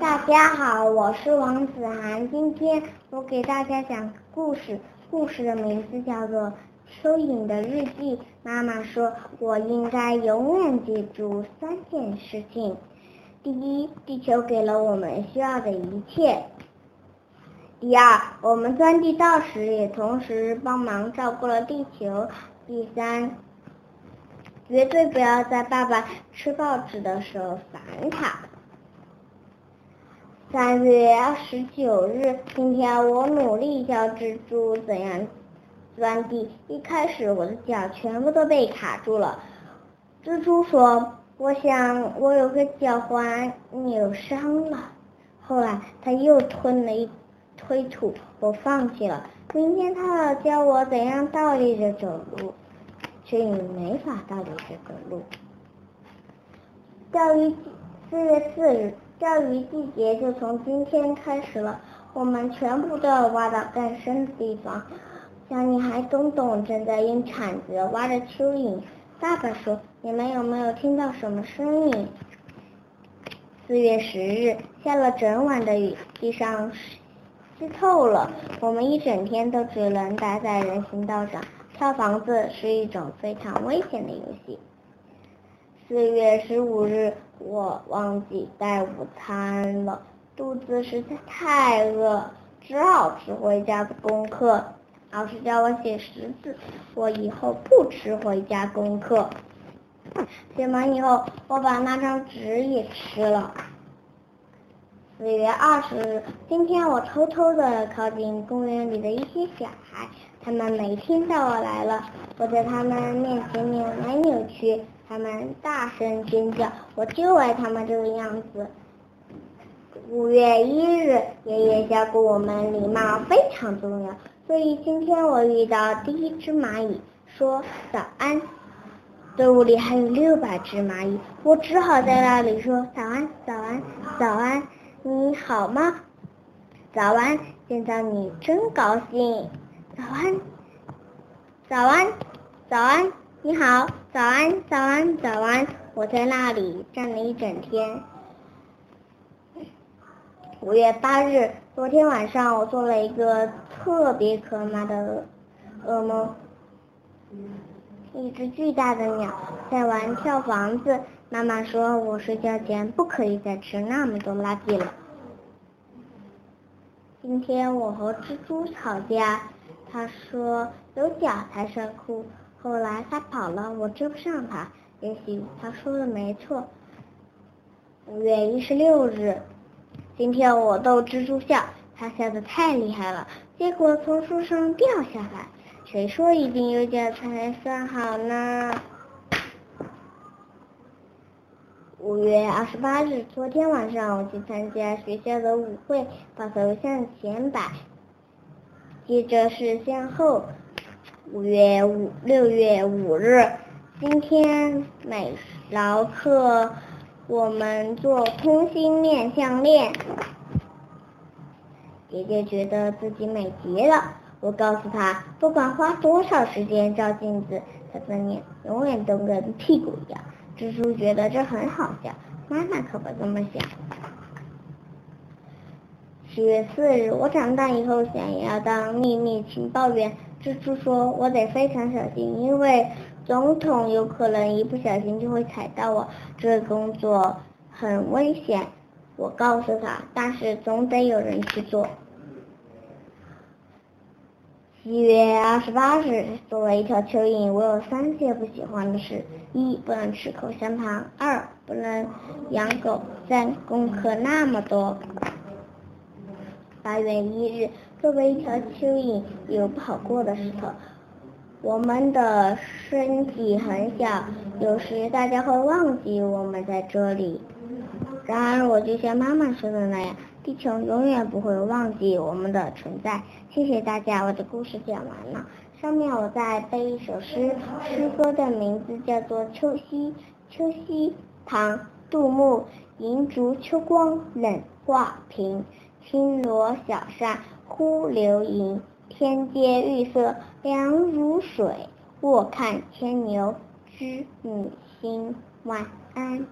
大家好，我是王子涵。今天我给大家讲故事，故事的名字叫做《蚯蚓的日记》。妈妈说，我应该永远记住三件事情：第一，地球给了我们需要的一切；第二，我们钻地道时也同时帮忙照顾了地球；第三，绝对不要在爸爸吃报纸的时候烦他。三月二十九日，今天我努力教蜘蛛怎样钻地。一开始，我的脚全部都被卡住了。蜘蛛说：“我想我有个脚踝扭伤了。”后来，他又吞了一推土，我放弃了。明天他要教我怎样倒立着走路，蚯蚓没法倒立着走路。钓鱼四月四日。钓鱼季节就从今天开始了，我们全部都要挖到更深的地方。小女孩东东正在用铲子挖着蚯蚓。爸爸说：“你们有没有听到什么声音？”四月十日，下了整晚的雨，地上湿透了。我们一整天都只能待在人行道上。跳房子是一种非常危险的游戏。四月十五日，我忘记带午餐了，肚子实在太饿，只好吃回家的功课。老师叫我写识字，我以后不吃回家功课。写完以后，我把那张纸也吃了。四月二十日，今天我偷偷的靠近公园里的一些小孩，他们每天到我来了，我在他们面前扭来扭去。他们大声尖叫，我就爱他们这个样子。五月一日，爷爷教过我们礼貌非常重要，所以今天我遇到第一只蚂蚁，说早安。队伍里还有六百只蚂蚁，我只好在那里说早安，早安，早安，你好吗？早安，见到你真高兴。早安，早安，早安。你好，早安，早安，早安！我在那里站了一整天。五月八日，昨天晚上我做了一个特别可怕的噩梦。一只巨大的鸟在玩跳房子。妈妈说我睡觉前不可以再吃那么多垃圾了。今天我和蜘蛛吵架，他说有脚才算酷。后来他跑了，我追不上他。也许他说的没错。五月一十六日，今天我逗蜘蛛笑，他笑得太厉害了，结果从树上掉下来。谁说一定有脚才算好呢？五月二十八日，昨天晚上我去参加学校的舞会，把头向前摆，接着是向后。五月五六月五日，今天美劳课，我们做空心面项链。姐姐觉得自己美极了，我告诉她，不管花多少时间照镜子，她的脸永远都跟屁股一样。蜘蛛觉得这很好笑，妈妈可不这么想。十月四日，我长大以后想要当秘密情报员。蜘蛛说：“我得非常小心，因为总统有可能一不小心就会踩到我。这工作很危险。”我告诉他：“但是总得有人去做。”七月二十八日，作为一条蚯蚓，我有三件不喜欢的事：一、不能吃口香糖；二、不能养狗；三、功课那么多。八月一日。作为一条蚯蚓，有不好过的时候。我们的身体很小，有时大家会忘记我们在这里。然而，我就像妈妈说的那样，地球永远不会忘记我们的存在。谢谢大家，我的故事讲完了。上面我再背一首诗，诗歌的名字叫做《秋夕》。秋夕，唐·杜牧。银烛秋光冷画屏，轻罗小扇。忽流萤，天阶玉色凉如水。卧看牵牛织女星，晚安。